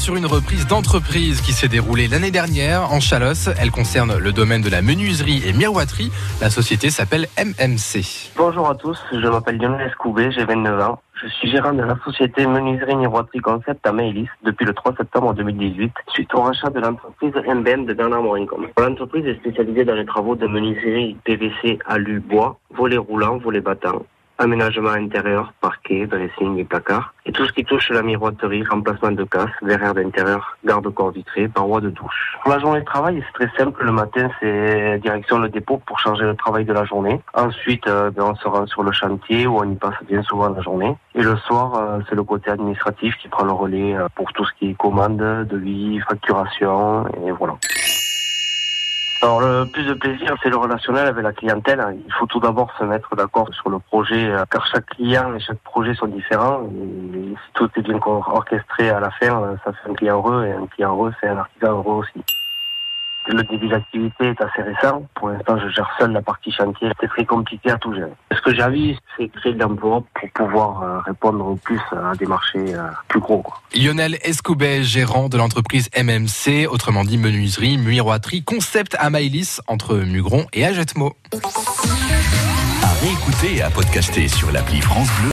sur une reprise d'entreprise qui s'est déroulée l'année dernière en Chalosse. Elle concerne le domaine de la menuiserie et miroiterie. La société s'appelle MMC. Bonjour à tous, je m'appelle Lionel Escoubé, j'ai 29 ans. Je suis gérant de la société Menuiserie Miroiterie Concept à Maëlys depuis le 3 septembre 2018, suite au rachat de l'entreprise MBM de Bernard. L'entreprise est spécialisée dans les travaux de menuiserie PVC, alu, bois, volets roulants, volets battants, aménagement intérieur, parquet, dressing et placard, et tout ce qui touche la miroiterie, remplacement de casse, verrière d'intérieur, garde-corps vitré, parois de douche. Pour la journée de travail, c'est très simple. Le matin, c'est direction le dépôt pour changer le travail de la journée. Ensuite, euh, ben, on se rend sur le chantier où on y passe bien souvent la journée. Et le soir, euh, c'est le côté administratif qui prend le relais euh, pour tout ce qui est commande, devis, facturation, et voilà. Alors le plus de plaisir, c'est le relationnel avec la clientèle. Il faut tout d'abord se mettre d'accord sur le projet, euh, car chaque client et chaque projet sont différents. Et si tout est bien orchestré à la fin, euh, ça fait un client heureux, et un client heureux, c'est un artisan heureux aussi. Le début d'activité est assez récent. Pour l'instant, je gère seul la partie chantier. C'est très compliqué à tout gérer. Ce que j'ai envie, c'est créer de l'emploi pour pouvoir euh, répondre plus à des marchés euh, plus gros. Quoi. Lionel Escoubet, gérant de l'entreprise MMC, autrement dit menuiserie, miroiterie, concept à Maïlis entre Mugron et Agetmo. À réécouter et à podcaster sur l'appli France Bleu.